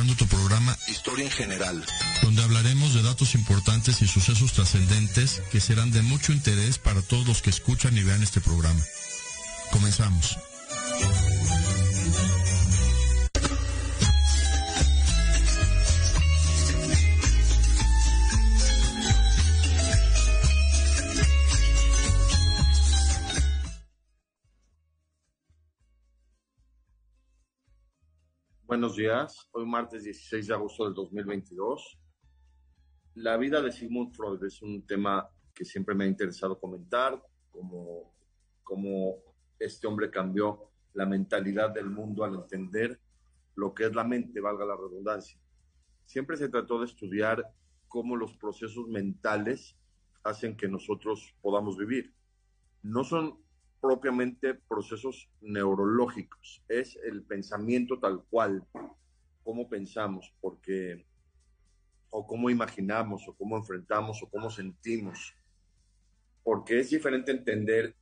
Escuchando tu programa Historia en general. donde hablaremos de datos importantes y sucesos trascendentes que serán de mucho interés para todos los que escuchan y vean este programa. Comenzamos. Días, hoy martes 16 de agosto del 2022. La vida de Sigmund Freud es un tema que siempre me ha interesado comentar, como, como este hombre cambió la mentalidad del mundo al entender lo que es la mente, valga la redundancia. Siempre se trató de estudiar cómo los procesos mentales hacen que nosotros podamos vivir. No son propiamente procesos neurológicos, es el pensamiento tal cual, cómo pensamos, porque o cómo imaginamos, o cómo enfrentamos, o cómo sentimos, porque es diferente entender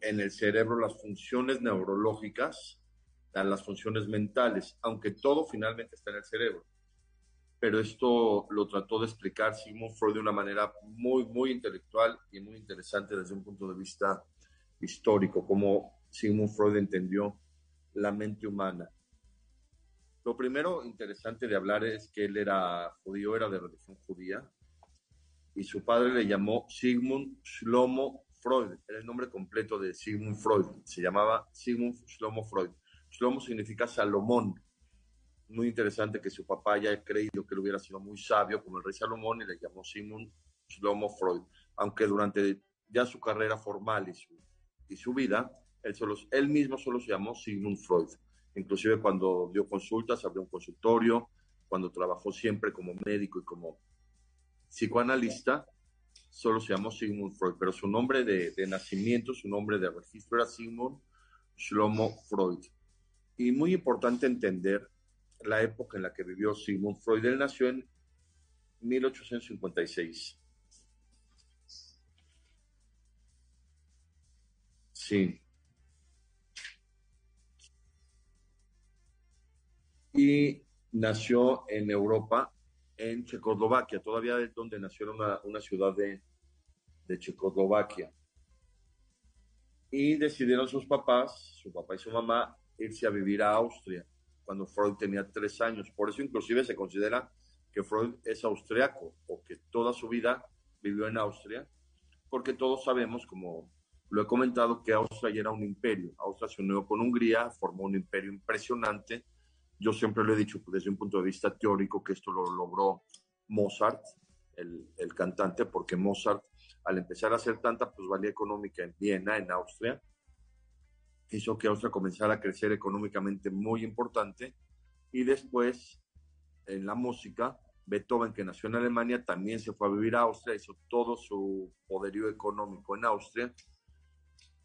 en el cerebro las funciones neurológicas a las funciones mentales, aunque todo finalmente está en el cerebro. Pero esto lo trató de explicar Sigmund Freud de una manera muy, muy intelectual y muy interesante desde un punto de vista histórico, cómo Sigmund Freud entendió la mente humana. Lo primero interesante de hablar es que él era judío, era de religión judía, y su padre le llamó Sigmund Shlomo Freud, era el nombre completo de Sigmund Freud, se llamaba Sigmund Shlomo Freud. Shlomo significa Salomón. Muy interesante que su papá haya creído que él hubiera sido muy sabio como el rey Salomón y le llamó Sigmund Shlomo Freud, aunque durante ya su carrera formal y su y su vida, él, solo, él mismo solo se llamó Sigmund Freud. Inclusive cuando dio consultas, abrió un consultorio, cuando trabajó siempre como médico y como psicoanalista, solo se llamó Sigmund Freud, pero su nombre de, nacimiento, su nombre de registro era Sigmund Shlomo Freud. Y muy importante entender la época en la que vivió Sigmund Freud. Él nació en 1856. Sí. Y nació en Europa, en Checoslovaquia. Todavía es donde nació una, una ciudad de, de Checoslovaquia. Y decidieron sus papás, su papá y su mamá, irse a vivir a Austria cuando Freud tenía tres años. Por eso inclusive se considera que Freud es austriaco o que toda su vida vivió en Austria, porque todos sabemos, como lo he comentado, que Austria ya era un imperio. Austria se unió con Hungría, formó un imperio impresionante. Yo siempre lo he dicho desde un punto de vista teórico que esto lo logró Mozart, el, el cantante, porque Mozart, al empezar a hacer tanta plusvalía económica en Viena, en Austria, hizo que Austria comenzara a crecer económicamente muy importante. Y después, en la música, Beethoven, que nació en Alemania, también se fue a vivir a Austria, hizo todo su poderío económico en Austria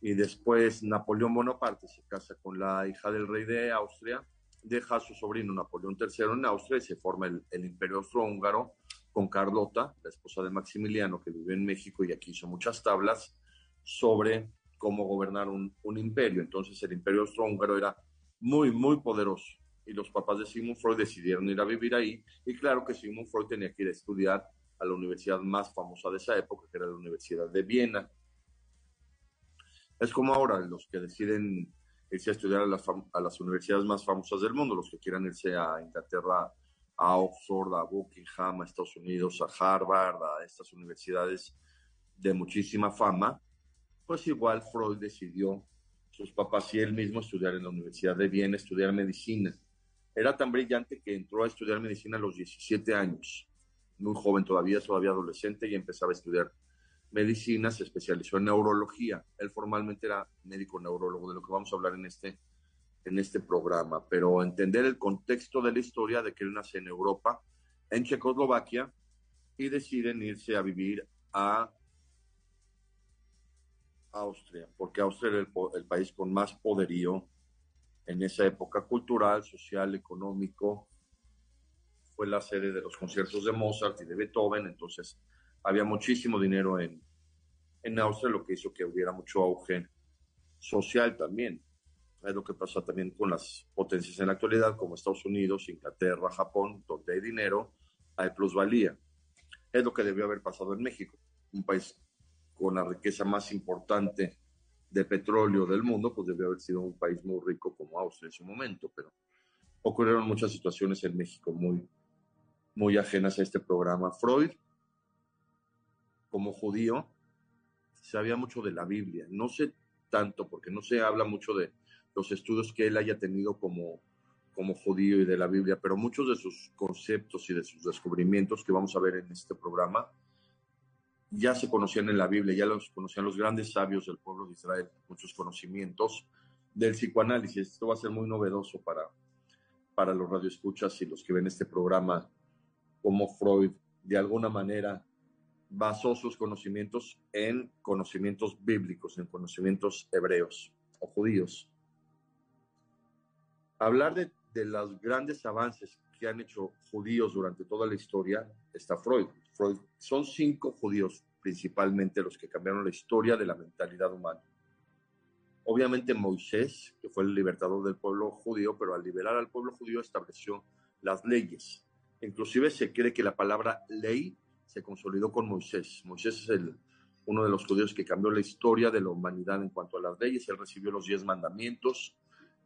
y después Napoleón Bonaparte se casa con la hija del rey de Austria, deja a su sobrino Napoleón III en Austria y se forma el, el Imperio Austrohúngaro con Carlota, la esposa de Maximiliano, que vivió en México y aquí hizo muchas tablas sobre cómo gobernar un, un imperio. Entonces el Imperio Austrohúngaro era muy, muy poderoso y los papás de Sigmund Freud decidieron ir a vivir ahí y claro que Sigmund Freud tenía que ir a estudiar a la universidad más famosa de esa época, que era la Universidad de Viena. Es como ahora los que deciden irse a estudiar a las, a las, universidades más famosas del mundo, los que quieran irse a Inglaterra, a Oxford, a Buckingham, a Estados Unidos, a Harvard, a estas universidades de muchísima fama, pues igual Freud decidió, sus papás y él mismo, estudiar en la Universidad de Viena, estudiar medicina. Era tan brillante que entró a estudiar medicina a los 17 años, muy joven todavía, todavía adolescente, y empezaba a estudiar medicina, se especializó en neurología. Él formalmente era médico neurólogo, de lo que vamos a hablar en este, en este programa. Pero entender el contexto de la historia de que él nace en Europa, en Checoslovaquia, y deciden irse a vivir a Austria, porque Austria era el, país con más poderío en esa época cultural, social, económico. Fue la sede de los conciertos de Mozart y de Beethoven, entonces había muchísimo dinero en, en Austria, lo que hizo que hubiera mucho auge social también. Es lo que pasa también con las potencias en la actualidad, como Estados Unidos, Inglaterra, Japón, donde hay dinero, hay plusvalía. Es lo que debió haber pasado en México, un país con la riqueza más importante de petróleo del mundo, pues debió haber sido un país muy rico como Austria en su momento, pero ocurrieron muchas situaciones en México muy, muy ajenas a este programa. Freud, como judío, sabía mucho de la Biblia, no sé tanto, porque no se habla mucho de los estudios que él haya tenido como, como judío y de la Biblia, pero muchos de sus conceptos y de sus descubrimientos que vamos a ver en este programa ya se conocían en la Biblia, ya los conocían los grandes sabios del pueblo de Israel, muchos conocimientos del psicoanálisis. Esto va a ser muy novedoso para, para los radioescuchas y los que ven este programa, como Freud de alguna manera basó sus conocimientos en conocimientos bíblicos, en conocimientos hebreos o judíos. Hablar de, de los grandes avances que han hecho judíos durante toda la historia está Freud. Freud. Son cinco judíos principalmente los que cambiaron la historia de la mentalidad humana. Obviamente Moisés, que fue el libertador del pueblo judío, pero al liberar al pueblo judío estableció las leyes. Inclusive se cree que la palabra ley se consolidó con Moisés. Moisés es el, uno de los judíos que cambió la historia de la humanidad en cuanto a las leyes. Él recibió los diez mandamientos,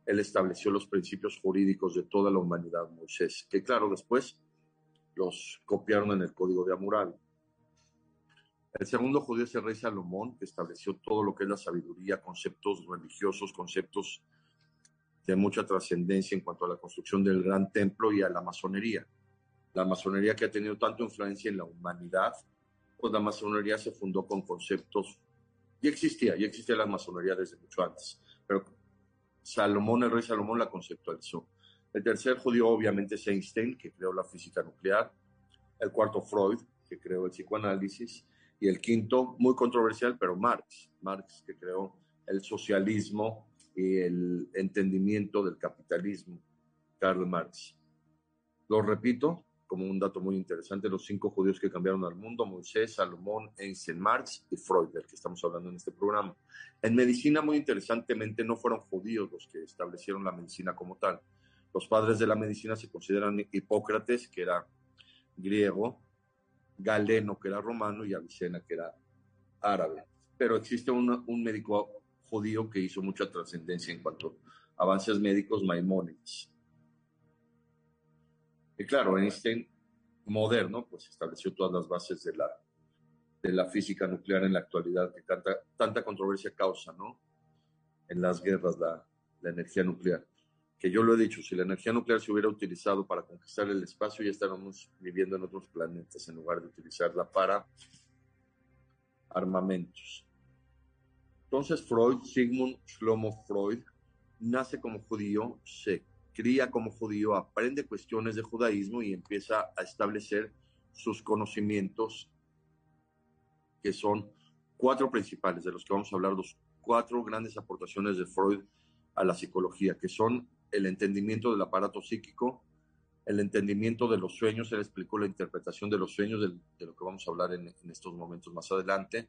él estableció los principios jurídicos de toda la humanidad, Moisés, que claro, después los copiaron en el Código de Hammurabi. El segundo judío es el rey Salomón, que estableció todo lo que es la sabiduría, conceptos religiosos, conceptos de mucha trascendencia en cuanto a la construcción del gran templo y a la masonería. La masonería que ha tenido tanta influencia en la humanidad, pues la masonería se fundó con conceptos, ya existía, ya existía la masonería desde mucho antes, pero Salomón, el rey Salomón la conceptualizó. El tercer judío obviamente es Einstein, que creó la física nuclear. El cuarto Freud, que creó el psicoanálisis. Y el quinto, muy controversial, pero Marx. Marx, que creó el socialismo y el entendimiento del capitalismo. Karl Marx. Lo repito como un dato muy interesante, los cinco judíos que cambiaron al mundo, Moisés, Salomón, Einstein, Marx y Freud, del que estamos hablando en este programa. En medicina, muy interesantemente, no fueron judíos los que establecieron la medicina como tal, los padres de la medicina se consideran Hipócrates, que era griego, Galeno, que era romano, y Avicena, que era árabe. Pero existe un médico judío que hizo mucha trascendencia en cuanto a avances médicos, Maimónides. Y claro, Einstein, moderno, pues estableció todas las bases de la, de la física nuclear en la actualidad, que tanta, tanta controversia causa, ¿no? En las guerras, la, la energía nuclear que yo lo he dicho, si la energía nuclear se hubiera utilizado para conquistar el espacio, ya estaríamos viviendo en otros planetas en lugar de utilizarla para armamentos. Entonces Freud, Sigmund Shlomo Freud, nace como judío, se cría como judío, aprende cuestiones de judaísmo y empieza a establecer sus conocimientos, que son cuatro principales, de los que vamos a hablar, los cuatro grandes aportaciones de Freud a la psicología, que son el entendimiento del aparato psíquico, el entendimiento de los sueños, él explicó la interpretación de los sueños, de, lo que vamos a hablar en, estos momentos más adelante,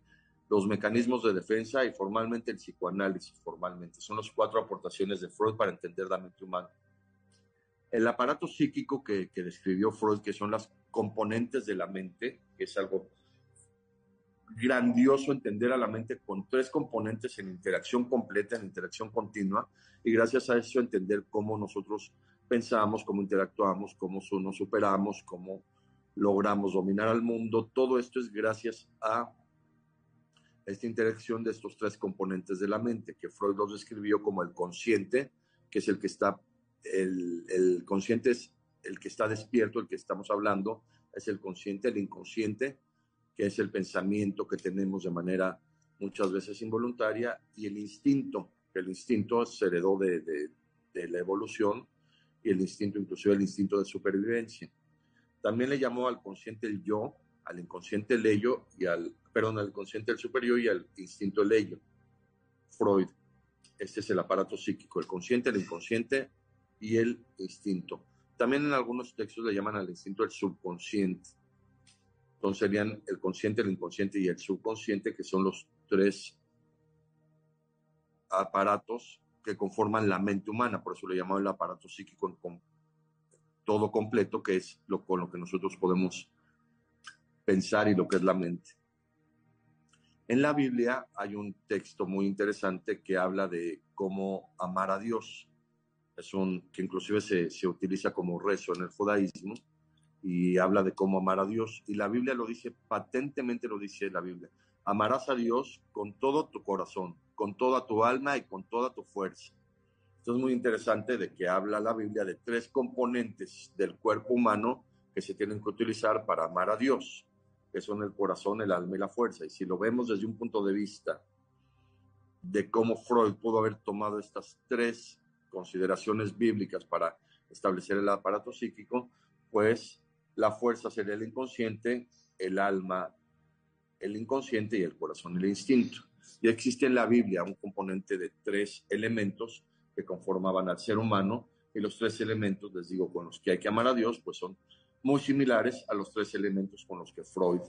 los mecanismos de defensa y formalmente el psicoanálisis, formalmente. Son las cuatro aportaciones de Freud para entender la mente humana. El aparato psíquico que, que describió Freud, que son las componentes de la mente, es algo grandioso entender a la mente con tres componentes en interacción completa, en interacción continua, y gracias a eso entender cómo nosotros pensamos, cómo interactuamos, cómo nos superamos, cómo logramos dominar al mundo. Todo esto es gracias a esta interacción de estos tres componentes de la mente, que Freud los describió como el consciente, que es el que está, el, consciente es el que está despierto, el que estamos hablando, es el consciente, el inconsciente, que es el pensamiento que tenemos de manera muchas veces involuntaria, y el instinto, que el instinto se heredó de, de, la evolución, y el instinto, inclusive el instinto de supervivencia. También le llamó al consciente el yo, al inconsciente el ello, y al, perdón, al consciente el superior y al instinto el ello. Freud, este es el aparato psíquico, el consciente, el inconsciente y el instinto. También en algunos textos le llaman al instinto el subconsciente. Entonces serían el consciente, el inconsciente y el subconsciente, que son los tres aparatos que conforman la mente humana. Por eso le llamamos el aparato psíquico todo completo, que es lo con lo que nosotros podemos pensar y lo que es la mente. En la Biblia hay un texto muy interesante que habla de cómo amar a Dios. Es un que inclusive se, se utiliza como rezo en el judaísmo y habla de cómo amar a Dios. Y la Biblia lo dice, patentemente lo dice la Biblia. Amarás a Dios con todo tu corazón, con toda tu alma y con toda tu fuerza. Esto es muy interesante de que habla la Biblia de tres componentes del cuerpo humano que se tienen que utilizar para amar a Dios que son el corazón, el alma y la fuerza. Y si lo vemos desde un punto de vista de cómo Freud pudo haber tomado estas tres consideraciones bíblicas para establecer el aparato psíquico, pues la fuerza sería el inconsciente, el alma, el inconsciente y el corazón, el instinto. Y existe en la Biblia un componente de tres elementos que conformaban al ser humano y los tres elementos, les digo, con los que hay que amar a Dios, pues son muy similares a los tres elementos con los que Freud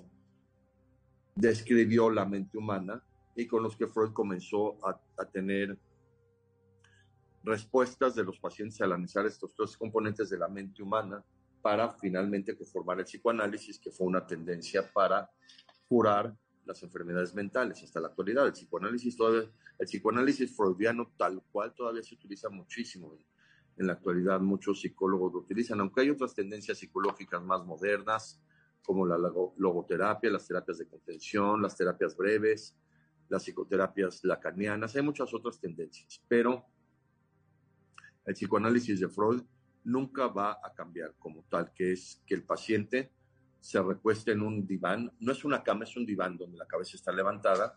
describió la mente humana y con los que Freud comenzó a, tener respuestas de los pacientes al analizar estos tres componentes de la mente humana para finalmente conformar el psicoanálisis, que fue una tendencia para curar las enfermedades mentales hasta la actualidad. El psicoanálisis todavía, el psicoanálisis freudiano tal cual todavía se utiliza muchísimo en la actualidad muchos psicólogos lo utilizan, aunque hay otras tendencias psicológicas más modernas, como la logoterapia, las terapias de contención, las terapias breves, las psicoterapias lacanianas, hay muchas otras tendencias, pero el psicoanálisis de Freud nunca va a cambiar como tal, que es que el paciente se recueste en un diván, no es una cama, es un diván donde la cabeza está levantada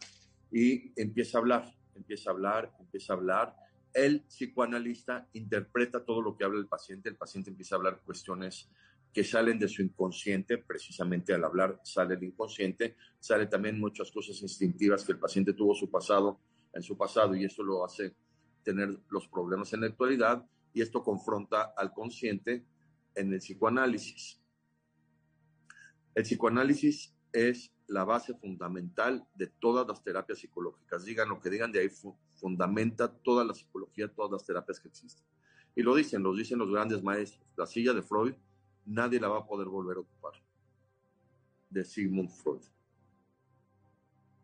y empieza a hablar, empieza a hablar, empieza a hablar. El psicoanalista interpreta todo lo que habla el paciente, el paciente empieza a hablar cuestiones que salen de su inconsciente, precisamente al hablar sale el inconsciente, sale también muchas cosas instintivas que el paciente tuvo su pasado, en su pasado y eso lo hace tener los problemas en la actualidad y esto confronta al consciente en el psicoanálisis. El psicoanálisis es la base fundamental de todas las terapias psicológicas. Digan lo que digan, de ahí fundamenta toda la psicología, todas las terapias que existen. Y lo dicen, lo dicen los grandes maestros. La silla de Freud, nadie la va a poder volver a ocupar. De Sigmund Freud.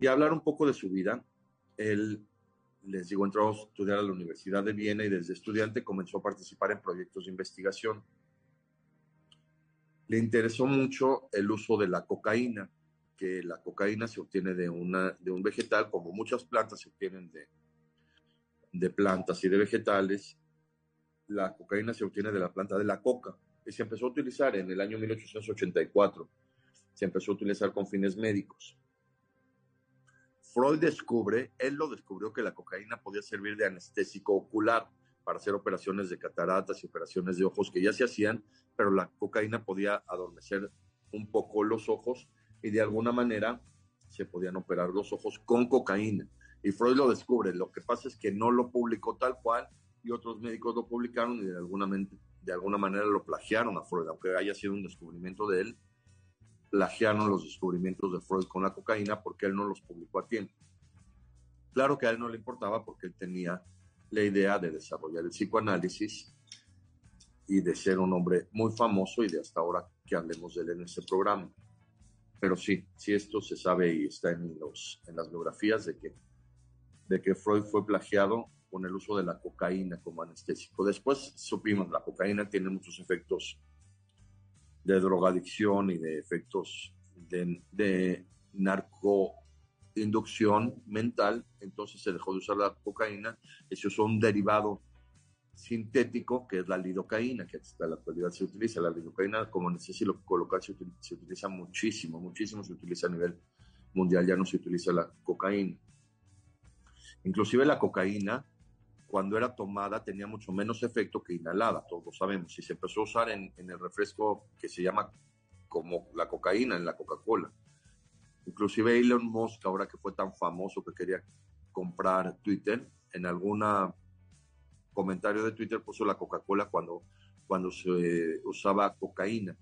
Y hablar un poco de su vida, él, les digo, entró a estudiar a la Universidad de Viena y desde estudiante comenzó a participar en proyectos de investigación. Le interesó mucho el uso de la cocaína, que la cocaína se obtiene de, una, de un vegetal, como muchas plantas se obtienen de, de plantas y de vegetales. La cocaína se obtiene de la planta de la coca y se empezó a utilizar en el año 1884. Se empezó a utilizar con fines médicos. Freud descubre, él lo descubrió que la cocaína podía servir de anestésico ocular para hacer operaciones de cataratas y operaciones de ojos que ya se hacían, pero la cocaína podía adormecer un poco los ojos y de alguna manera se podían operar los ojos con cocaína. Y Freud lo descubre. Lo que pasa es que no lo publicó tal cual y otros médicos lo publicaron y de alguna, de alguna manera lo plagiaron a Freud, aunque haya sido un descubrimiento de él. Plagiaron los descubrimientos de Freud con la cocaína porque él no los publicó a tiempo. Claro que a él no le importaba porque él tenía la idea de desarrollar el psicoanálisis y de ser un hombre muy famoso y de hasta ahora que hablemos de él en este programa. Pero sí, sí esto se sabe y está en, los, en las biografías de que, de que Freud fue plagiado con el uso de la cocaína como anestésico. Después supimos, la cocaína tiene muchos efectos de drogadicción y de efectos de, de narcoinducción mental, entonces se dejó de usar la cocaína y se usó un derivado sintético, que es la lidocaína, que hasta la actualidad se utiliza. La lidocaína, como necesito colocar, se utiliza, se utiliza muchísimo, muchísimo se utiliza a nivel mundial, ya no se utiliza la cocaína. Inclusive la cocaína, cuando era tomada, tenía mucho menos efecto que inhalada, todos lo sabemos. Y se empezó a usar en, en el refresco que se llama como la cocaína, en la Coca-Cola. Inclusive Elon Musk, ahora que fue tan famoso que quería comprar Twitter. En algún comentario de Twitter puso la Coca-Cola cuando, cuando se usaba cocaína.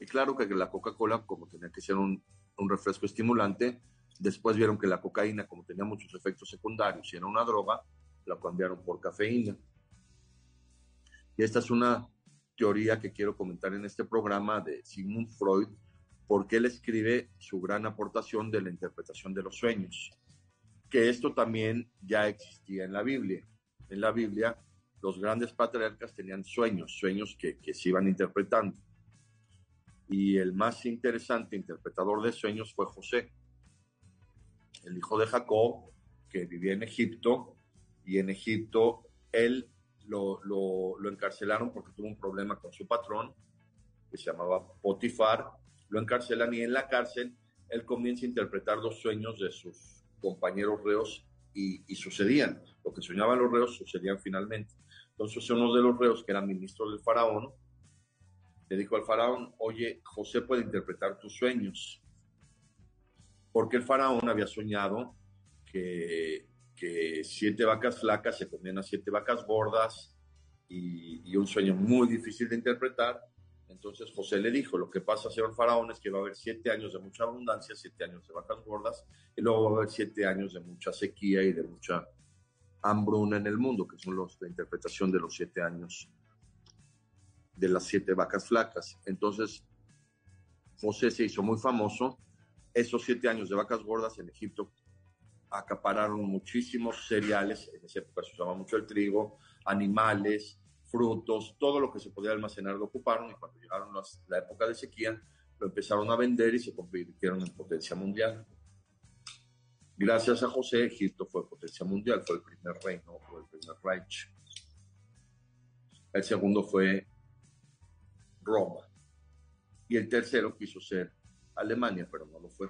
Y claro que la Coca-Cola, como tenía que ser un, un refresco estimulante, después vieron que la cocaína, como tenía muchos efectos secundarios y era una droga, la cambiaron por cafeína. Y esta es una teoría que quiero comentar en este programa de Sigmund Freud, porque él escribe su gran aportación de la interpretación de los sueños, que esto también ya existía en la Biblia. En la Biblia, los grandes patriarcas tenían sueños, sueños que, se iban interpretando. Y el más interesante interpretador de sueños fue José, el hijo de Jacob, que vivía en Egipto, y en Egipto él lo, lo, encarcelaron porque tuvo un problema con su patrón, que se llamaba Potifar, lo encarcelan y en la cárcel él comienza a interpretar los sueños de sus compañeros reos y, sucedían. Lo que soñaban los reos sucedían finalmente. Entonces uno de los reos, que era ministro del faraón, le dijo al faraón, oye, José puede interpretar tus sueños. Porque el faraón había soñado que, que siete vacas flacas se comían a siete vacas gordas y, y un sueño muy difícil de interpretar entonces José le dijo, lo que pasa, señor faraón, es que va a haber siete años de mucha abundancia, siete años de vacas gordas, y luego va a haber siete años de mucha sequía y de mucha hambruna en el mundo, que son los de interpretación de los siete años de las siete vacas flacas. Entonces, José se hizo muy famoso. Esos siete años de vacas gordas en Egipto acapararon muchísimos cereales, en esa época se usaba mucho el trigo, animales, frutos, todo lo que se podía almacenar lo ocuparon y cuando llegaron la época de sequía lo empezaron a vender y se convirtieron en potencia mundial. Gracias a José, Egipto fue potencia mundial, fue el primer reino, fue el primer Reich. El segundo fue Roma. Y el tercero quiso ser Alemania, pero no lo fue.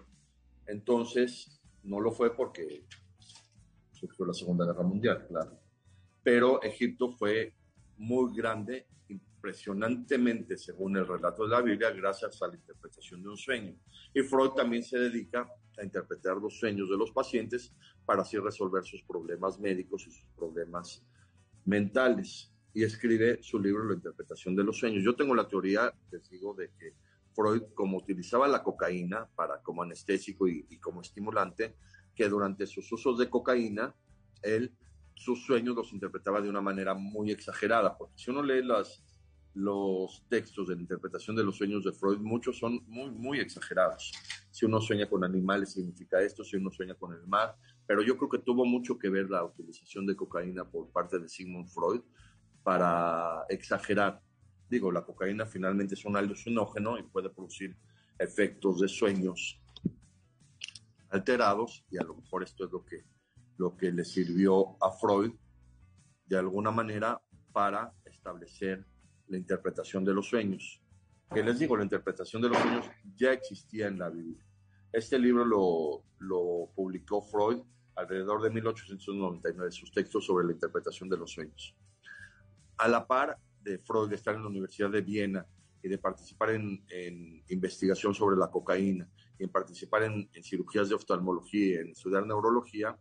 Entonces, no lo fue porque surgió la Segunda Guerra Mundial, claro. Pero Egipto fue muy grande, impresionantemente según el relato de la Biblia, gracias a la interpretación de un sueño. Y Freud también se dedica a interpretar los sueños de los pacientes para así resolver sus problemas médicos y sus problemas mentales. Y escribe su libro La interpretación de los sueños. Yo tengo la teoría, les digo, de que Freud, como utilizaba la cocaína para, como anestésico y, como estimulante, que durante sus usos de cocaína, él sus sueños los interpretaba de una manera muy exagerada, porque si uno lee las, los textos de la interpretación de los sueños de Freud, muchos son muy, muy exagerados. Si uno sueña con animales significa esto, si uno sueña con el mar, pero yo creo que tuvo mucho que ver la utilización de cocaína por parte de Sigmund Freud para exagerar. Digo, la cocaína finalmente es un alucinógeno y puede producir efectos de sueños alterados y a lo mejor esto es lo que lo que le sirvió a Freud de alguna manera para establecer la interpretación de los sueños. Que les digo, la interpretación de los sueños ya existía en la Biblia. Este libro lo, lo publicó Freud alrededor de 1899, sus textos sobre la interpretación de los sueños. A la par de Freud estar en la Universidad de Viena y de participar en, en investigación sobre la cocaína y en participar en, en cirugías de oftalmología, en estudiar neurología,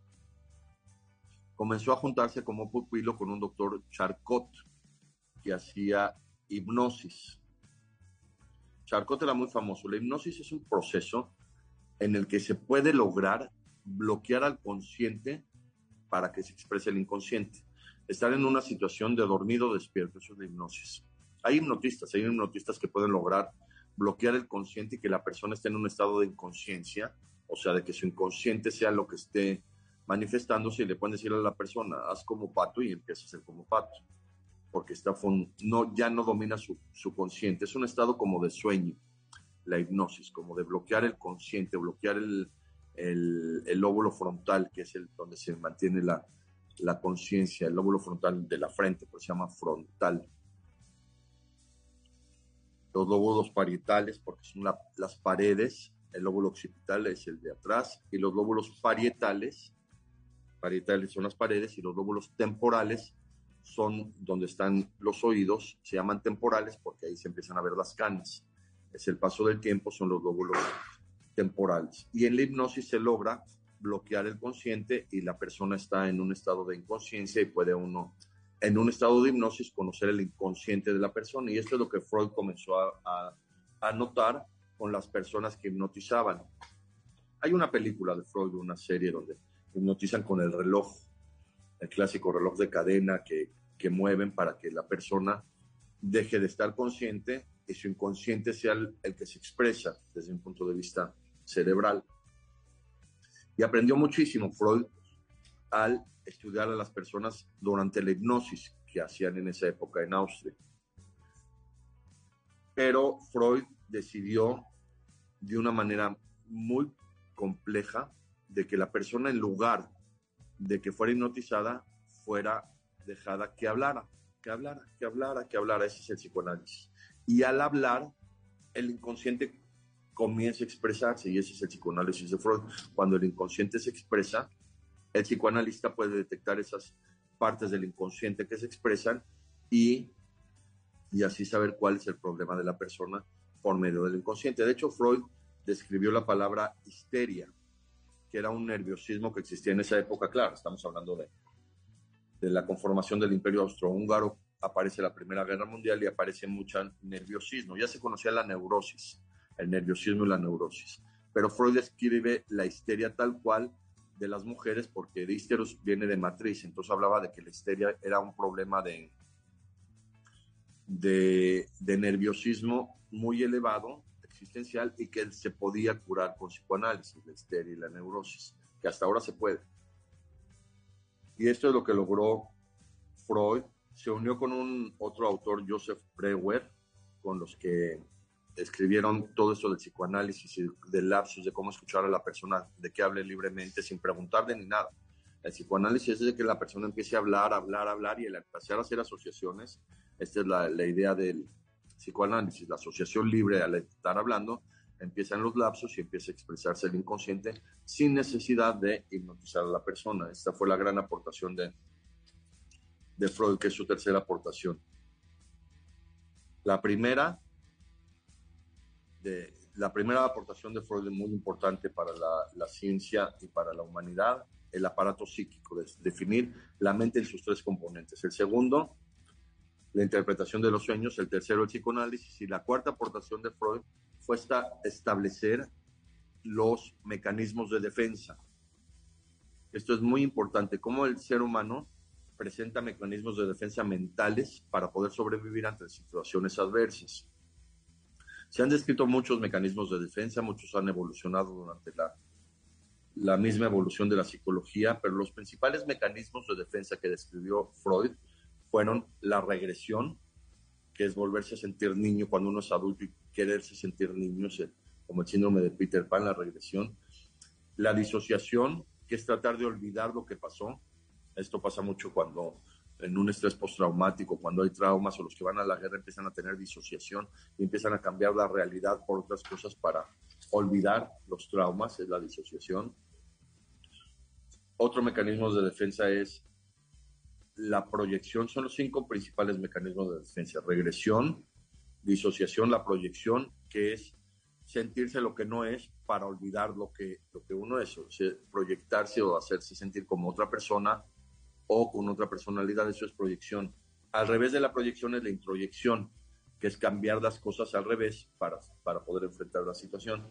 comenzó a juntarse como pupilo con un doctor Charcot, que hacía hipnosis. Charcot era muy famoso. La hipnosis es un proceso en el que se puede lograr bloquear al consciente para que se exprese el inconsciente. Estar en una situación de dormido despierto, eso es la hipnosis. Hay hipnotistas, hay hipnotistas que pueden lograr bloquear el consciente y que la persona esté en un estado de inconsciencia, o sea, de que su inconsciente sea lo que esté manifestándose y le pueden decir a la persona, haz como pato y empieza a ser como pato, porque está no, ya no domina su, su consciente, es un estado como de sueño, la hipnosis, como de bloquear el consciente, bloquear el, el, el frontal, que es el donde se mantiene la, la conciencia, el lóbulo frontal de la frente, pues se llama frontal. Los lóbulos parietales, porque son las paredes, el lóbulo occipital es el de atrás, y los lóbulos parietales parietales son las paredes y los lóbulos temporales son donde están los oídos, se llaman temporales porque ahí se empiezan a ver las canas. Es el paso del tiempo, son los lóbulos temporales. Y en la hipnosis se logra bloquear el consciente y la persona está en un estado de inconsciencia y puede uno, en un estado de hipnosis, conocer el inconsciente de la persona. Y esto es lo que Freud comenzó a, a, notar con las personas que hipnotizaban. Hay una película de Freud, una serie donde hipnotizan con el reloj, el clásico reloj de cadena que, que mueven para que la persona deje de estar consciente y su inconsciente sea el, el que se expresa desde un punto de vista cerebral. Y aprendió muchísimo Freud al estudiar a las personas durante la hipnosis que hacían en esa época en Austria. Pero Freud decidió de una manera muy compleja de que la persona en lugar de que fuera hipnotizada fuera dejada que hablara, que hablara, que hablara, que hablara. Ese es el psicoanálisis. Y al hablar, el inconsciente comienza a expresarse y ese es el psicoanálisis de Freud. Cuando el inconsciente se expresa, el psicoanalista puede detectar esas partes del inconsciente que se expresan y, y así saber cuál es el problema de la persona por medio del inconsciente. De hecho, Freud describió la palabra histeria, que era un nerviosismo que existía en esa época. Claro, estamos hablando de, de la conformación del imperio austrohúngaro, aparece la Primera Guerra Mundial y aparece mucho nerviosismo. Ya se conocía la neurosis el nerviosismo y la neurosis. Pero Freud describe la histeria tal cual de las mujeres porque de histeros viene de matriz, entonces hablaba de que la histeria era un problema de, de, nerviosismo muy elevado, existencial, y que se podía curar con psicoanálisis, la histeria y la neurosis, que hasta ahora se puede. Y esto es lo que logró Freud. Se unió con un otro autor, Joseph Breuer, con los que escribieron todo esto del psicoanálisis y del lapsus, de cómo escuchar a la persona, de que hable libremente, sin preguntarle ni nada. El psicoanálisis es de que la persona empiece a hablar, hablar, hablar y el empezar a hacer asociaciones. Esta es la, la idea del psicoanálisis, la asociación libre al estar hablando, empiezan los lapsos y empieza a expresarse el inconsciente sin necesidad de hipnotizar a la persona. Esta fue la gran aportación de, de Freud, que es su tercera aportación. La primera la primera aportación de Freud es muy importante para la, ciencia y para la humanidad, el aparato psíquico, de definir la mente en sus tres componentes. El segundo, la interpretación de los sueños. El tercero, el psicoanálisis. Y la cuarta aportación de Freud fue establecer los mecanismos de defensa. Esto es muy importante, cómo el ser humano presenta mecanismos de defensa mentales para poder sobrevivir ante situaciones adversas. Se han descrito muchos mecanismos de defensa, muchos han evolucionado durante la, la misma evolución de la psicología, pero los principales mecanismos de defensa que describió Freud fueron la regresión, que es volverse a sentir niño cuando uno es adulto y quererse sentir niño, como el síndrome de Peter Pan, la regresión, la disociación, que es tratar de olvidar lo que pasó. Esto pasa mucho cuando en un estrés postraumático, cuando hay traumas o los que van a la guerra empiezan a tener disociación y empiezan a cambiar la realidad por otras cosas para olvidar los traumas, es la disociación. Otro mecanismo de defensa es la proyección, son los cinco principales mecanismos de defensa, regresión, disociación, la proyección, que es sentirse lo que no es para olvidar lo que, lo que uno es, proyectarse o hacerse sentir como otra persona o con otra personalidad, eso es proyección. Al revés de la proyección es la introyección, que es cambiar las cosas al revés para, para poder enfrentar la situación.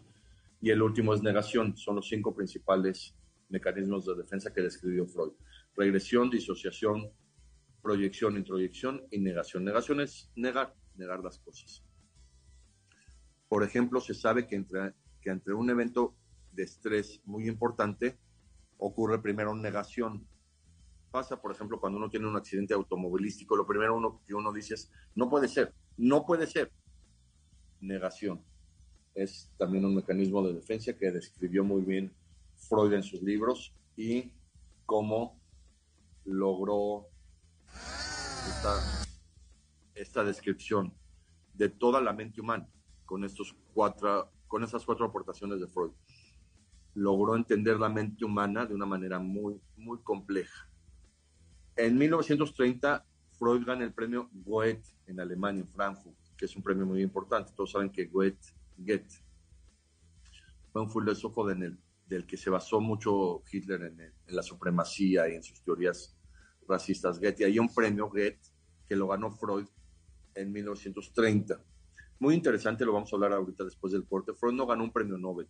Y el último es negación, son los cinco principales mecanismos de defensa que describió Freud. Regresión, disociación, proyección, introyección y negación. Negación es negar, negar las cosas. Por ejemplo, se sabe que entre, que entre un evento de estrés muy importante ocurre primero negación, pasa, por ejemplo, cuando uno tiene un accidente automovilístico, lo primero uno, que uno dice es, no puede ser, no puede ser. Negación. Es también un mecanismo de defensa que describió muy bien Freud en sus libros y cómo logró esta, esta descripción de toda la mente humana con, estos cuatro, con esas cuatro aportaciones de Freud. Logró entender la mente humana de una manera muy, muy compleja en 1930, Freud gana el premio Goethe en Alemania, en Frankfurt, que es un premio muy importante. Todos saben que Goethe, Goethe fue un filósofo del, del que se basó mucho Hitler en, la supremacía y en sus teorías racistas Goethe. Hay un premio Goethe que lo ganó Freud en 1930. Muy interesante, lo vamos a hablar ahorita después del corte. Freud no ganó un premio Nobel.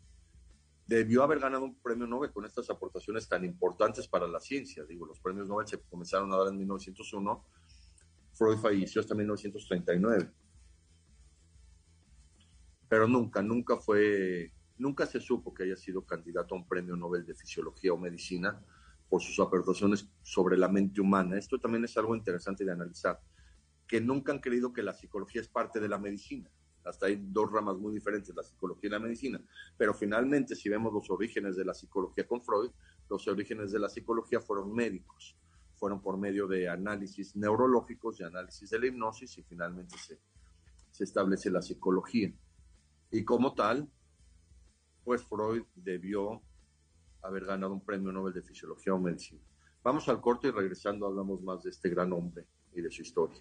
Debió haber ganado un premio Nobel con estas aportaciones tan importantes para la ciencia. Digo, los premios Nobel se comenzaron a dar en 1901. Freud falleció hasta 1939. Pero nunca, nunca fue Nunca se supo que haya sido candidato a un premio Nobel de Fisiología o Medicina por sus aportaciones sobre la mente humana. Esto también es algo interesante de analizar, que nunca han creído que la psicología es parte de la medicina. Hasta hay dos ramas muy diferentes, la psicología y la medicina. Pero finalmente, si vemos los orígenes de la psicología con Freud, los orígenes de la psicología fueron médicos. Fueron por medio de análisis neurológicos y análisis de la hipnosis y finalmente se, se establece la psicología. Y como tal, pues Freud debió haber ganado un premio Nobel de Fisiología o Medicina. Vamos al corte y regresando hablamos más de este gran hombre y de su historia.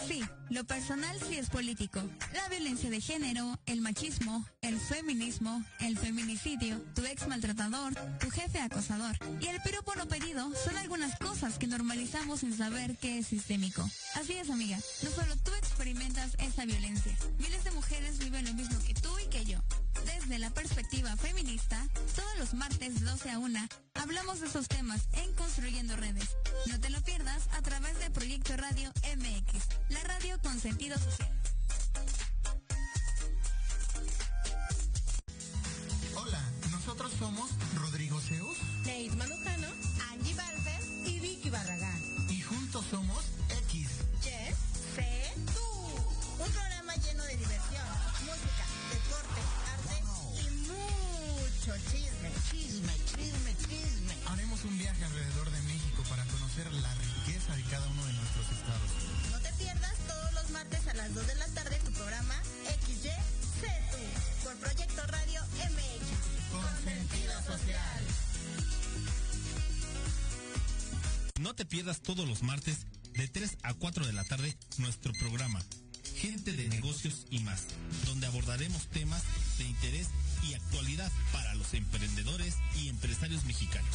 Sí, lo personal sí es político. La violencia de género, el machismo, el feminismo, el feminicidio, tu ex maltratador, tu jefe acosador y el piropo no pedido son algunas cosas que normalizamos sin saber que es sistémico. Así es, amiga. No solo tú experimentas esa violencia. Miles de mujeres viven lo mismo que tú y que yo. Desde la perspectiva feminista, todos los martes 12 a 1 hablamos de esos temas en Construyendo Redes. No te lo pierdas a través de Proyecto Radio MX, la radio con sentido social. Hola, nosotros somos Rodrigo Zeus, Nate Manujano, Angie Barber y Vicky Barragán. Y juntos somos X. Yes, sé tú. Un programa lleno de diversión, música, deporte, arte y mucho chisme. Chisme, chisme, chisme. Haremos un viaje alrededor de México para conocer la riqueza de cada uno de nuestros estados. No te pierdas todos los martes a las 2 de la tarde tu programa XY Sé tú por Proyecto Radio MX. Con sentido social. No te pierdas todos los martes de 3 a 4 de la tarde nuestro programa Gente de Negocios y más, donde abordaremos temas de interés y actualidad para los emprendedores y empresarios mexicanos.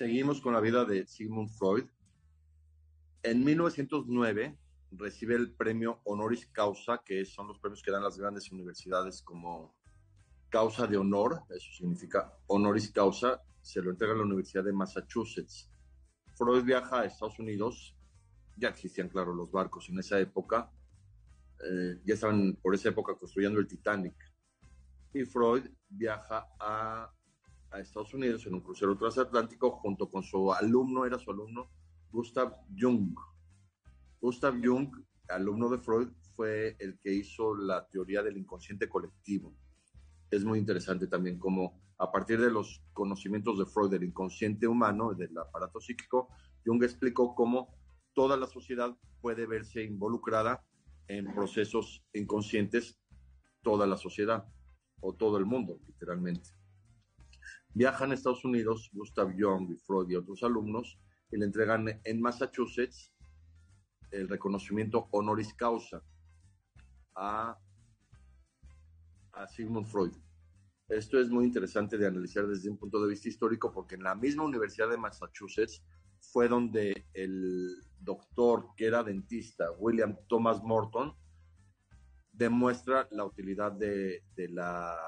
Seguimos con la vida de Sigmund Freud. En 1909 recibe el premio honoris causa, que son los premios que dan las grandes universidades como causa de honor, eso significa honoris causa, se lo entrega a la Universidad de Massachusetts. Freud viaja a Estados Unidos, ya existían, claro, los barcos en esa época, eh, ya estaban por esa época construyendo el Titanic. Y Freud viaja a a Estados Unidos en un crucero transatlántico junto con su alumno, era su alumno, Gustav Jung. Gustav Jung, alumno de Freud, fue el que hizo la teoría del inconsciente colectivo. Es muy interesante también cómo a partir de los conocimientos de Freud del inconsciente humano, del aparato psíquico, Jung explicó cómo toda la sociedad puede verse involucrada en procesos inconscientes, toda la sociedad o todo el mundo, literalmente. Viajan a Estados Unidos Gustav Jung y Freud y otros alumnos y le entregan en Massachusetts el reconocimiento honoris causa a, a Sigmund Freud. Esto es muy interesante de analizar desde un punto de vista histórico porque en la misma Universidad de Massachusetts fue donde el doctor que era dentista, William Thomas Morton, demuestra la utilidad de, la,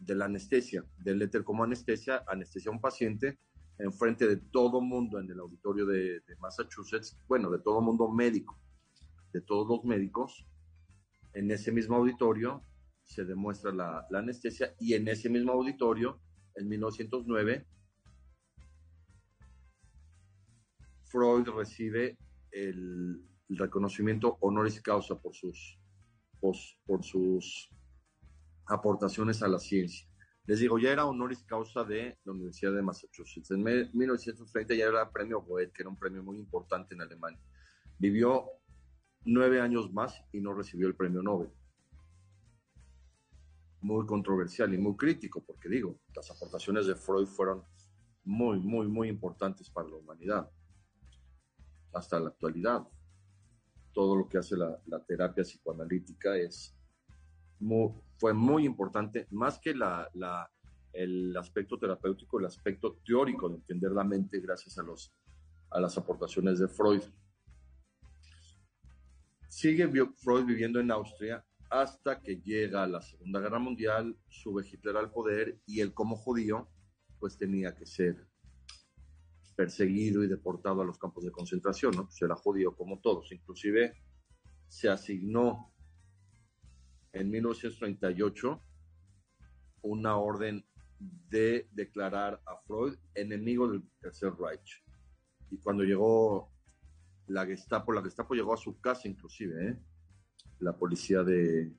de la anestesia, del éter como anestesia, anestesia a un paciente en frente de todo mundo en el auditorio de, Massachusetts, bueno, de todo mundo médico, de todos los médicos, en ese mismo auditorio se demuestra la, anestesia y en ese mismo auditorio, en 1909, Freud recibe el, reconocimiento honoris causa por sus, por sus aportaciones a la ciencia. Les digo, ya era honoris causa de la Universidad de Massachusetts. En 1930 ya era premio Goethe, que era un premio muy importante en Alemania. Vivió nueve años más y no recibió el premio Nobel. Muy controversial y muy crítico, porque digo, las aportaciones de Freud fueron muy, muy, muy importantes para la humanidad. Hasta la actualidad. Todo lo que hace la, la terapia psicoanalítica es fue muy importante, más que la, el aspecto terapéutico, el aspecto teórico de entender la mente gracias a, los, a las aportaciones de Freud. Sigue Freud viviendo en Austria hasta que llega la Segunda Guerra Mundial, sube Hitler al poder y él como judío pues tenía que ser perseguido y deportado a los campos de concentración, ¿no? Pues era judío como todos, inclusive se asignó en 1938 una orden de declarar a Freud enemigo del Tercer Reich. Y cuando llegó la Gestapo, la Gestapo llegó a su casa inclusive, ¿eh? la policía de,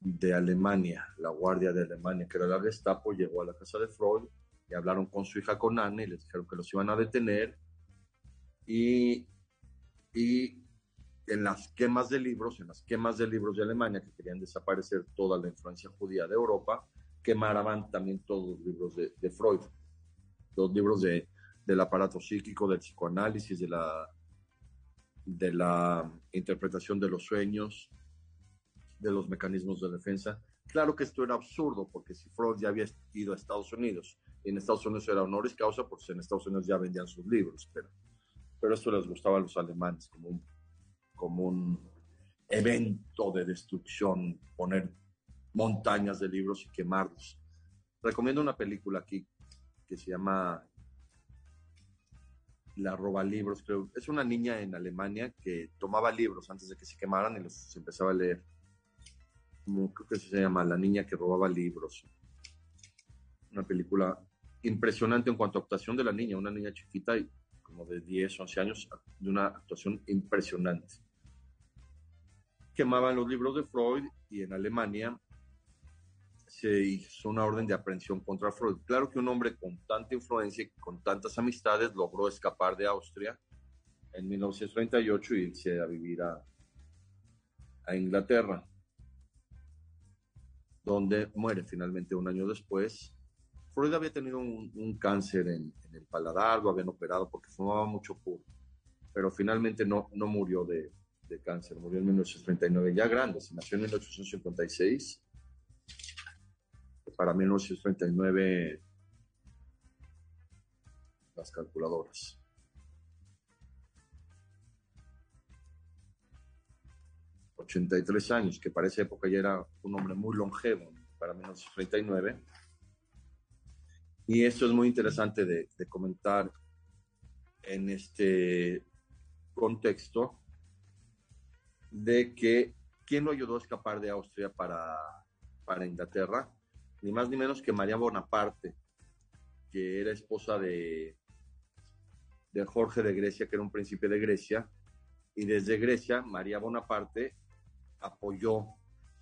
de Alemania, la guardia de Alemania, que era la Gestapo, llegó a la casa de Freud y hablaron con su hija con Anne y les dijeron que los iban a detener y, y en las quemas de libros, en las quemas de libros de Alemania que querían desaparecer toda la influencia judía de Europa, quemaban también todos los libros de, Freud, los libros de, del aparato psíquico, del psicoanálisis, de la, de la interpretación de los sueños, de los mecanismos de defensa. Claro que esto era absurdo, porque si Freud ya había ido a Estados Unidos, y en Estados Unidos era honoris causa, pues en Estados Unidos ya vendían sus libros, pero, pero esto les gustaba a los alemanes como un como un evento de destrucción, poner montañas de libros y quemarlos. Recomiendo una película aquí que se llama La roba libros, creo. Es una niña en Alemania que tomaba libros antes de que se quemaran y los empezaba a leer. Como creo que se llama La niña que robaba libros. Una película impresionante en cuanto a actuación de la niña, una niña chiquita y como de 10, 11 años, de una actuación impresionante. Quemaban los libros de Freud y en Alemania se hizo una orden de aprehensión contra Freud. Claro que un hombre con tanta influencia y con tantas amistades logró escapar de Austria en 1938 y irse a vivir a, Inglaterra, donde muere finalmente un año después Freud había tenido un, cáncer en, el paladar, lo habían operado porque fumaba mucho puro, pero finalmente no, no murió de, cáncer, murió en 1939, ya grande, se nació en 1856. Para 1939, las calculadoras. ...83 años, que para esa época ya era un hombre muy longevo, para 1939 y esto es muy interesante de, comentar en este contexto de que quién lo ayudó a escapar de Austria para, para Inglaterra, ni más ni menos que María Bonaparte, que era esposa de, de Jorge de Grecia, que era un príncipe de Grecia, y desde Grecia María Bonaparte apoyó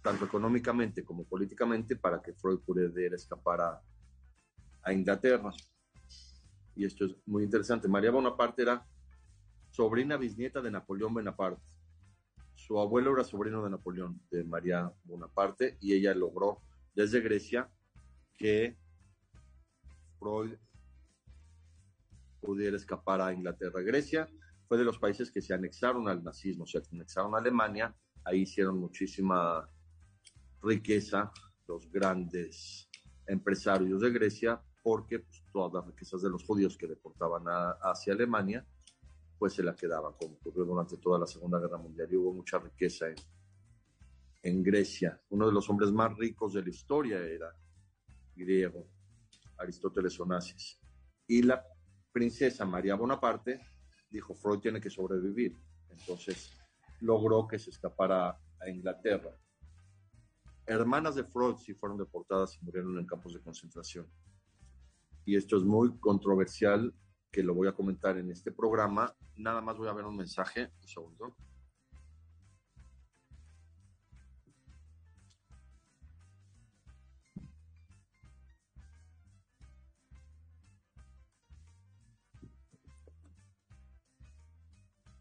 tanto económicamente como políticamente para que Freud pudiera escapar a, a Inglaterra. Y esto es muy interesante. María Bonaparte era sobrina bisnieta de Napoleón Bonaparte. Su abuelo era sobrino de Napoleón, de María Bonaparte, y ella logró desde Grecia que Freud pudiera escapar a Inglaterra. Grecia fue de los países que se anexaron al nazismo, se anexaron a Alemania, ahí hicieron muchísima riqueza los grandes empresarios de Grecia, porque pues, todas las riquezas de los judíos que deportaban hacia Alemania, pues se la quedaban, como ocurrió durante toda la Segunda Guerra Mundial, y hubo mucha riqueza en, en Grecia. Uno de los hombres más ricos de la historia era griego, Aristóteles Onassis. Y la princesa María Bonaparte dijo, Freud tiene que sobrevivir. Entonces logró que se escapara a Inglaterra. Hermanas de Freud sí fueron deportadas y murieron en campos de concentración. Y esto es muy controversial, que lo voy a comentar en este programa. Nada más voy a ver un mensaje, un segundo.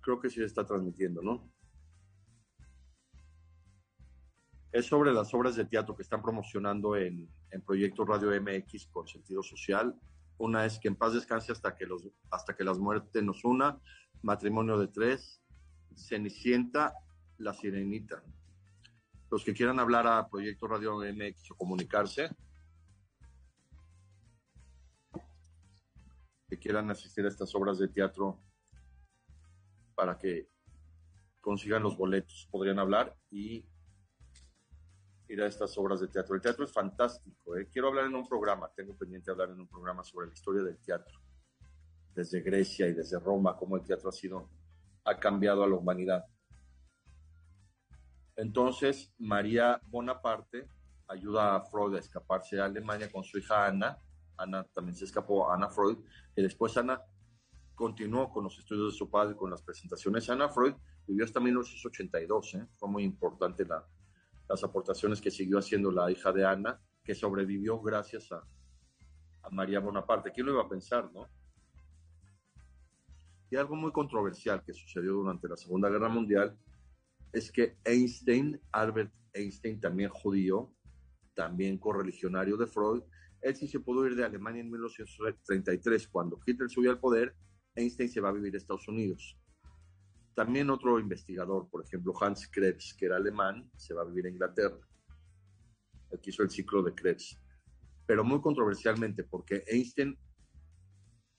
creo que sí está transmitiendo, ¿no? Es sobre las obras de teatro que están promocionando en, en Proyecto Radio MX con sentido social. Una es que en paz descanse hasta que, los, hasta que las muertes nos una, Matrimonio de Tres, Cenicienta, La Sirenita. Los que quieran hablar a Proyecto Radio MX o comunicarse, que quieran asistir a estas obras de teatro, para que consigan los boletos. Podrían hablar y ir a estas obras de teatro. El teatro es fantástico. ¿eh? Quiero hablar en un programa, tengo pendiente hablar en un programa sobre la historia del teatro, desde Grecia y desde Roma, cómo el teatro ha ha cambiado a la humanidad. Entonces, María Bonaparte ayuda a Freud a escaparse a Alemania con su hija Ana. Ana también se escapó, Ana Freud, y después Ana continuó con los estudios de su padre, con las presentaciones. Ana Freud vivió hasta 1982, ¿eh? fue muy importante la, las aportaciones que siguió haciendo la hija de Ana, que sobrevivió gracias a, a María Bonaparte. ¿Quién lo iba a pensar, no? Y algo muy controversial que sucedió durante la Segunda Guerra Mundial es que Einstein, Albert Einstein, también judío, también correligionario de Freud, él sí se pudo ir de Alemania en 1933, cuando Hitler subió al poder Einstein se va a vivir a Estados Unidos. También otro investigador, por ejemplo, Hans Krebs, que era alemán, se va a vivir a Inglaterra. Aquí hizo el ciclo de Krebs. Pero muy controversialmente, porque Einstein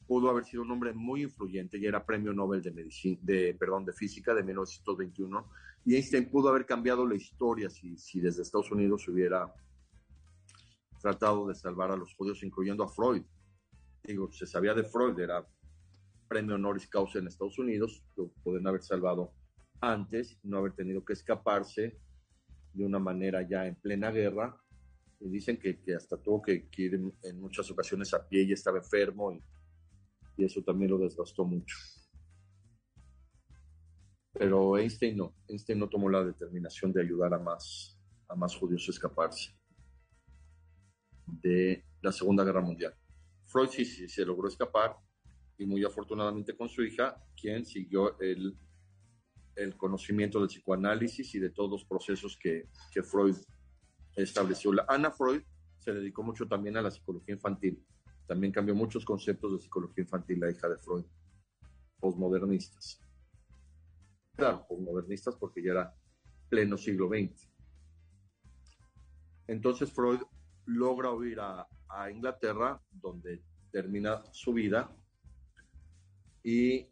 pudo haber sido un hombre muy influyente y era premio Nobel de, medicina, de, perdón, de física de 1921. Y Einstein pudo haber cambiado la historia si, si desde Estados Unidos hubiera tratado de salvar a los judíos, incluyendo a Freud. Digo, se sabía de Freud, era premio honoris causa en Estados Unidos, lo pueden haber salvado antes, no haber tenido que escaparse de una manera ya en plena guerra. Y dicen que, que hasta tuvo que, ir en, muchas ocasiones a pie y estaba enfermo y, y eso también lo desgastó mucho. Pero Einstein no, Einstein no tomó la determinación de ayudar a más, a más judíos a escaparse de la Segunda Guerra Mundial. Freud sí, sí se logró escapar, y muy afortunadamente con su hija, quien siguió el, el conocimiento del psicoanálisis y de todos los procesos que, que Freud estableció. La Ana Freud se dedicó mucho también a la psicología infantil. También cambió muchos conceptos de psicología infantil, la hija de Freud, posmodernistas. Claro, posmodernistas porque ya era pleno siglo XX. Entonces Freud logra huir a Inglaterra, donde termina su vida y,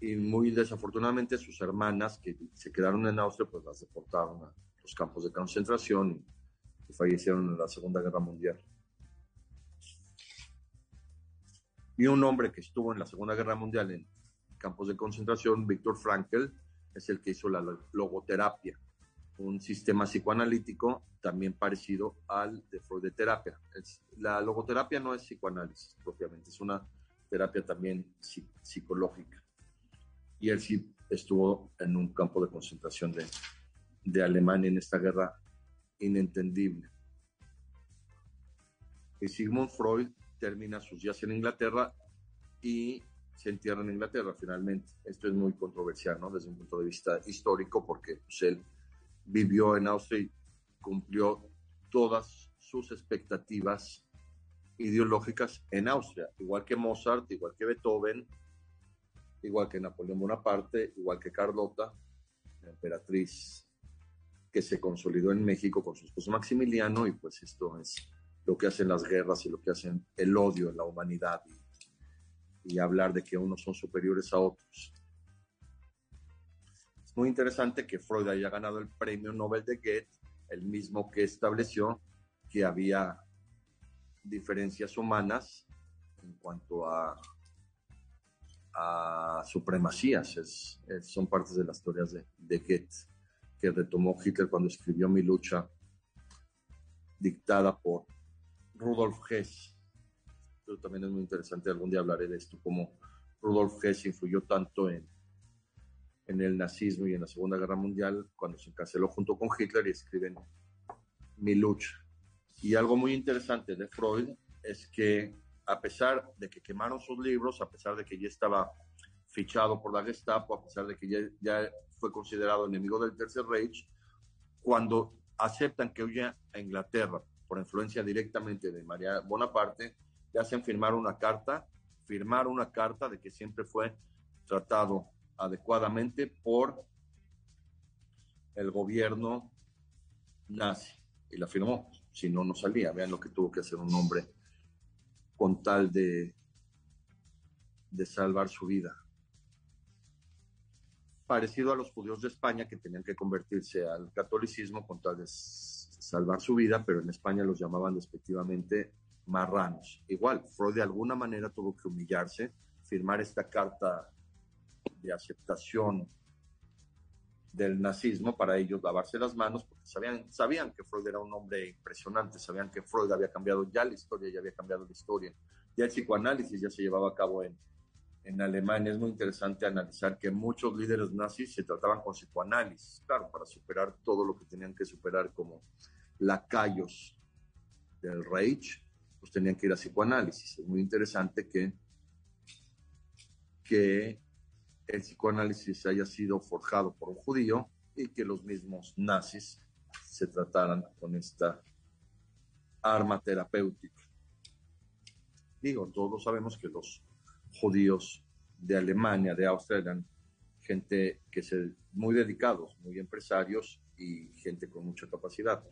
y muy desafortunadamente sus hermanas que se quedaron en Austria, pues las deportaron a los campos de concentración y, fallecieron en la Segunda Guerra Mundial. Y un hombre que estuvo en la Segunda Guerra Mundial en campos de concentración, Víctor Frankl, es el que hizo la logoterapia, un sistema psicoanalítico también parecido al de Freud de terapia. La logoterapia no es psicoanálisis propiamente, es una terapia también psicológica. Y él sí estuvo en un campo de concentración de, de Alemania en esta guerra inentendible. Y Sigmund Freud termina sus días en Inglaterra y se entierra en Inglaterra finalmente. Esto es muy controversial, ¿no? Desde un punto de vista histórico, porque pues, él vivió en Austria y cumplió todas sus expectativas ideológicas en Austria, igual que Mozart, igual que Beethoven, igual que Napoleón Bonaparte, igual que Carlota, la emperatriz que se consolidó en México con su esposo Maximiliano, y pues esto es lo que hacen las guerras y lo que hacen el odio en la humanidad y, y hablar de que unos son superiores a otros. Es muy interesante que Freud haya ganado el premio Nobel de Goethe, el mismo que estableció que había diferencias humanas en cuanto a, supremacías. Es, son partes de las teorías de, de Goethe que retomó Hitler cuando escribió Mi lucha, dictada por Rudolf Hess. Pero también es muy interesante, algún día hablaré de esto, cómo Rudolf Hess influyó tanto en, en el nazismo y en la Segunda Guerra Mundial cuando se encarceló junto con Hitler y escriben Mi lucha. Y algo muy interesante de Freud es que a pesar de que quemaron sus libros, a pesar de que ya estaba fichado por la Gestapo, a pesar de que ya, fue considerado enemigo del Tercer Reich, cuando aceptan que huya a Inglaterra por influencia directamente de María Bonaparte, le hacen firmar una carta, firmar una carta de que siempre fue tratado adecuadamente por el gobierno nazi. Y la firmó, si no, no salía. Vean lo que tuvo que hacer un hombre con tal de, de salvar su vida parecido a los judíos de España que tenían que convertirse al catolicismo con tal de salvar su vida, pero en España los llamaban despectivamente marranos. Igual, Freud de alguna manera tuvo que humillarse, firmar esta carta de aceptación del nazismo para ellos lavarse las manos, porque sabían, sabían que Freud era un hombre impresionante, sabían que Freud había cambiado ya la historia, ya había cambiado la historia, ya el psicoanálisis ya se llevaba a cabo en, en Alemania es muy interesante analizar que muchos líderes nazis se trataban con psicoanálisis, claro, para superar todo lo que tenían que superar como lacayos del Reich, pues tenían que ir a psicoanálisis. Es muy interesante que, que el psicoanálisis haya sido forjado por un judío y que los mismos nazis se trataran con esta arma terapéutica. Digo, todos sabemos que los judíos de Alemania, de Austria, eran gente que se, muy dedicados, muy empresarios y gente con mucha capacidad.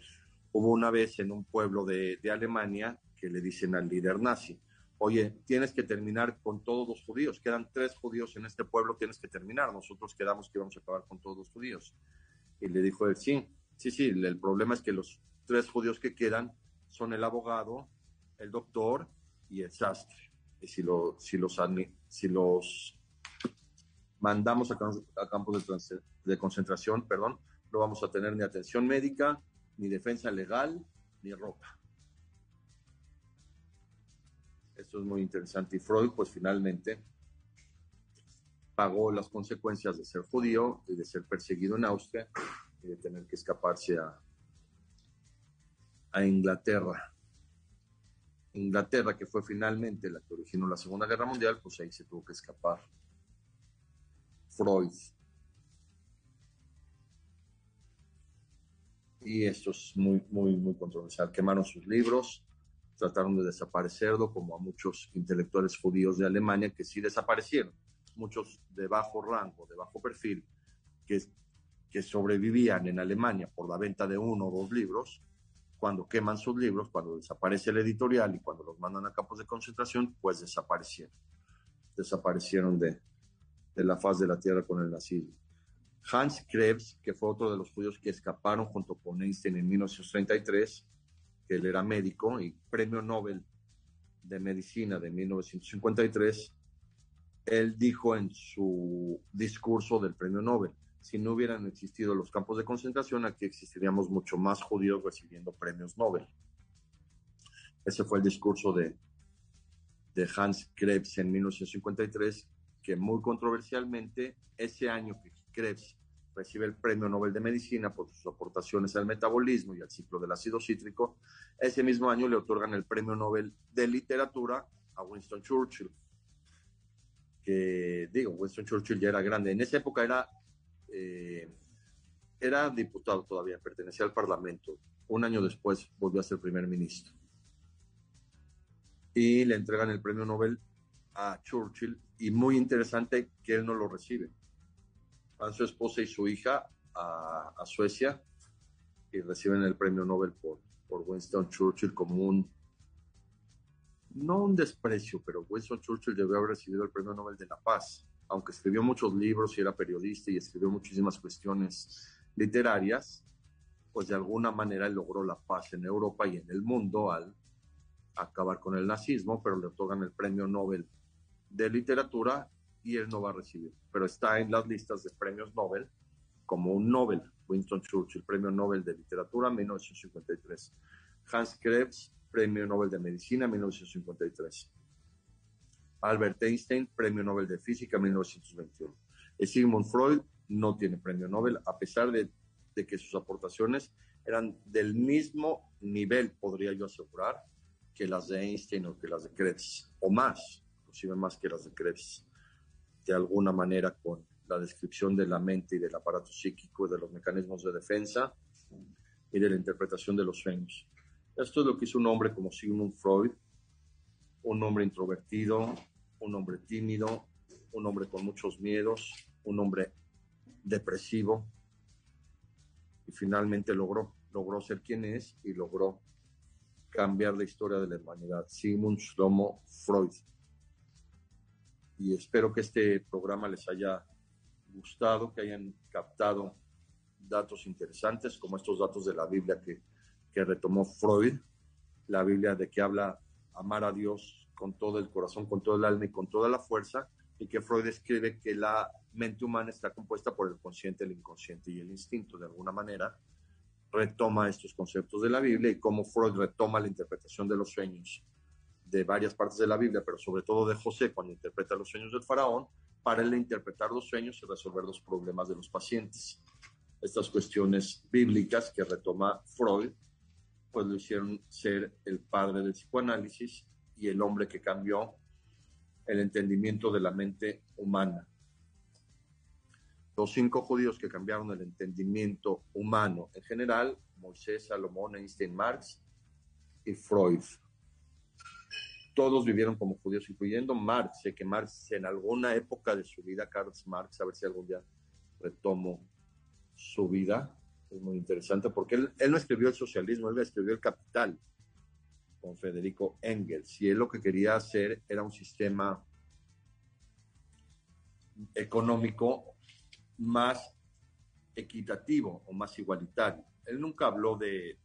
Hubo una vez en un pueblo de, de Alemania que le dicen al líder nazi, oye, tienes que terminar con todos los judíos, quedan tres judíos en este pueblo, tienes que terminar, nosotros quedamos que vamos a acabar con todos los judíos. Y le dijo él, sí, sí, sí, el problema es que los tres judíos que quedan son el abogado, el doctor y el sastre y si, si, los, si los mandamos a, campos de, concentración, perdón, no vamos a tener ni atención médica, ni defensa legal, ni ropa. Esto es muy interesante. Y Freud, pues finalmente, pagó las consecuencias de ser judío y de ser perseguido en Austria y de tener que escaparse a, Inglaterra. Inglaterra, que fue finalmente la que originó la Segunda Guerra Mundial, pues ahí se tuvo que escapar Freud. Y esto es muy, muy, muy controversial. Quemaron sus libros, trataron de desaparecerlo, como a muchos intelectuales judíos de Alemania que sí desaparecieron, muchos de bajo rango, de bajo perfil, que, que sobrevivían en Alemania por la venta de uno o dos libros, cuando queman sus libros, cuando desaparece el editorial y cuando los mandan a campos de concentración, pues desaparecieron. Desaparecieron de, de la faz de la tierra con el nazismo. Hans Krebs, que fue otro de los judíos que escaparon junto con Einstein en 1933, que él era médico y premio Nobel de Medicina de 1953, él dijo en su discurso del premio Nobel, si no hubieran existido los campos de concentración, aquí existiríamos mucho más judíos recibiendo premios Nobel. Ese fue el discurso de, de Hans Krebs en 1953, que muy controversialmente, ese año que Krebs recibe el Premio Nobel de Medicina por sus aportaciones al metabolismo y al ciclo del ácido cítrico, ese mismo año le otorgan el Premio Nobel de Literatura a Winston Churchill. Que digo, Winston Churchill ya era grande. En esa época era eh, era diputado todavía, pertenecía al Parlamento. Un año después volvió a ser primer ministro. y le entregan el premio Nobel a Churchill y muy interesante que él no lo recibe. Van su esposa y su hija a, Suecia y reciben el premio Nobel por, por Winston Churchill como un, no un desprecio, pero Winston Churchill debió haber recibido el premio Nobel de la Paz, aunque escribió muchos libros y era periodista y escribió muchísimas cuestiones literarias, pues de alguna manera logró la paz en Europa y en el mundo al acabar con el nazismo, pero le otorgan el premio Nobel de literatura y él no va a recibir, pero está en las listas de premios Nobel como un Nobel, Winston Churchill, premio Nobel de literatura 1953, Hans Krebs, premio Nobel de medicina 1953, Albert Einstein, premio Nobel de física 1921. Sigmund Freud no tiene premio Nobel, a pesar de, de que sus aportaciones eran del mismo nivel, podría yo asegurar, que las de Einstein o que las de Krebs, o más, inclusive más que las de Krebs, de alguna manera con la descripción de la mente y del aparato psíquico de los mecanismos de defensa y de la interpretación de los sueños. Esto es lo que hizo un hombre como Sigmund Freud, un hombre introvertido, un hombre tímido, un hombre con muchos miedos, un hombre depresivo, y finalmente logró, logró ser quien es y logró cambiar la historia de la humanidad. Sigmund Shlomo Freud. Y espero que este programa les haya gustado, que hayan captado datos interesantes, como estos datos de la Biblia que, que retomó Freud, la Biblia de que habla amar a Dios con todo el corazón, con todo el alma y con toda la fuerza, y que Freud escribe que la mente humana está compuesta por el consciente, el inconsciente y el instinto, de alguna manera, retoma estos conceptos de la Biblia y cómo Freud retoma la interpretación de los sueños de varias partes de la Biblia, pero sobre todo de José cuando interpreta los sueños del faraón, para él interpretar los sueños y resolver los problemas de los pacientes. Estas cuestiones bíblicas que retoma Freud, pues lo hicieron ser el padre del psicoanálisis y el hombre que cambió el entendimiento de la mente humana los cinco judíos que cambiaron el entendimiento humano en general, Moisés, Salomón, Einstein, Marx y Freud. Todos vivieron como judíos, incluyendo Marx. Sé que Marx en alguna época de su vida, Karl Marx, a ver si algún día retomo su vida, es muy interesante, porque él, él no escribió el socialismo, él escribió el capital con Federico Engels, y él lo que quería hacer era un sistema económico más equitativo o más igualitario. Él nunca habló de,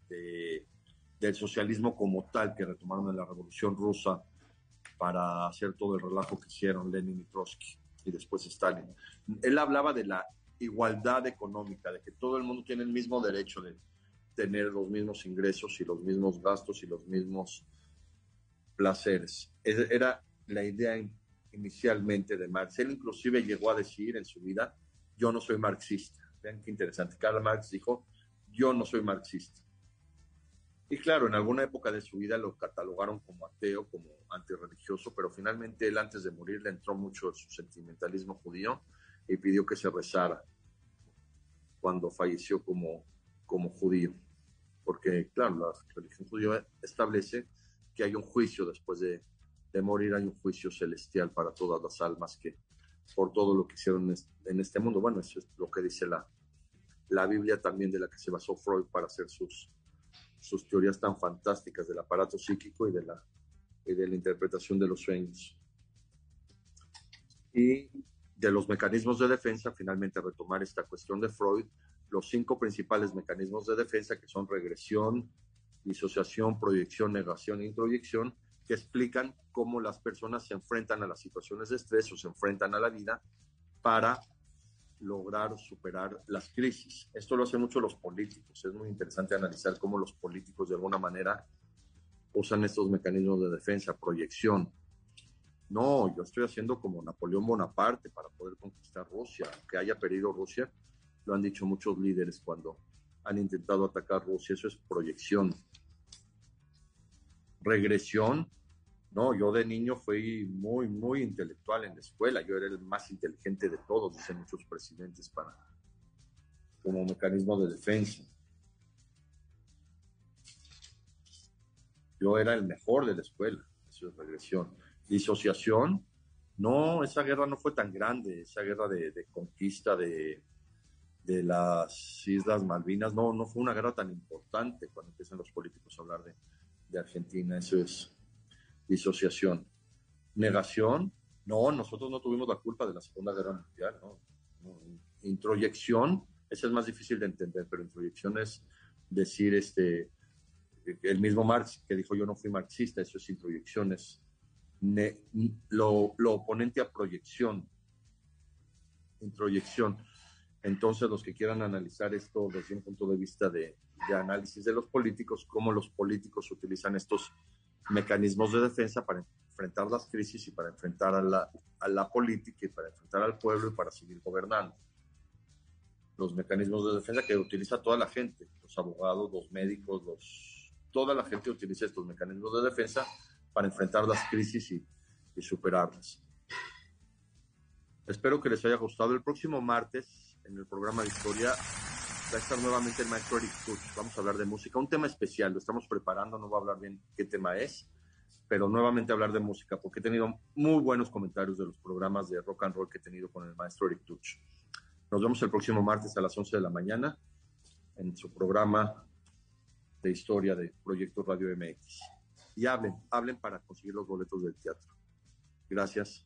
del socialismo como tal que retomaron en la Revolución Rusa para hacer todo el relajo que hicieron Lenin y Trotsky y después Stalin. Él hablaba de la igualdad económica, de que todo el mundo tiene el mismo derecho de tener los mismos ingresos y los mismos gastos y los mismos placeres. Era la idea inicialmente de Marx. Él inclusive llegó a decir en su vida yo no soy marxista. Vean qué interesante. Karl Marx dijo, yo no soy marxista. Y claro, en alguna época de su vida lo catalogaron como ateo, como antirreligioso, pero finalmente él antes de morir le entró mucho su sentimentalismo judío y pidió que se rezara cuando falleció como, como judío. Porque, claro, la religión judía establece que hay un juicio después de, de morir, hay un juicio celestial para todas las almas que, por todo lo que hicieron en este mundo. Bueno, eso es lo que dice la, la Biblia también de la que se basó Freud para hacer sus, sus teorías tan fantásticas del aparato psíquico y de la, y de la interpretación de los sueños. Y de los mecanismos de defensa, finalmente retomar esta cuestión de Freud, los cinco principales mecanismos de defensa que son regresión, disociación, proyección, negación e introyección, que explican cómo las personas se enfrentan a las situaciones de estrés o se enfrentan a la vida para lograr superar las crisis. Esto lo hacen mucho los políticos. Es muy interesante analizar cómo los políticos de alguna manera usan estos mecanismos de defensa, proyección. No, yo estoy haciendo como Napoleón Bonaparte para poder conquistar Rusia, que haya perdido Rusia. Lo han dicho muchos líderes cuando han intentado atacar Rusia. Eso es proyección regresión. No, yo de niño fui muy, muy intelectual en la escuela. Yo era el más inteligente de todos, dicen muchos presidentes, para, como mecanismo de defensa. Yo era el mejor de la escuela. Eso es regresión. Disociación, no, esa guerra no fue tan grande, esa guerra de, conquista de, las Islas Malvinas, no, no fue una guerra tan importante cuando empiezan los políticos a hablar de Argentina, eso es disociación. Negación, no, nosotros no tuvimos la culpa de la Segunda Guerra Mundial, ¿no? Introyección, esa es más difícil de entender, pero introyección es decir, este, el mismo Marx que dijo yo no fui marxista, eso es introyección, es lo, lo, oponente a proyección, introyección. Entonces, los que quieran analizar esto desde un punto de vista de análisis de los políticos, cómo los políticos utilizan estos mecanismos de defensa para enfrentar las crisis y para enfrentar a la, a la política y para enfrentar al pueblo y para seguir gobernando. Los mecanismos de defensa que utiliza toda la gente, los abogados, los médicos, los, toda la gente utiliza estos mecanismos de defensa para enfrentar las crisis y, y superarlas. Espero que les haya gustado. El próximo martes, en el programa de historia, va a estar nuevamente el maestro Eric Tuch. Vamos a hablar de música, un tema especial, lo estamos preparando, no voy a hablar bien qué tema es, pero nuevamente hablar de música, porque he tenido muy buenos comentarios de los programas de rock and roll que he tenido con el maestro Eric Tuch. Nos vemos el próximo martes a las 11 de la mañana en su programa de historia de Proyecto Radio MX y hablen, hablen para conseguir los boletos del teatro. Gracias.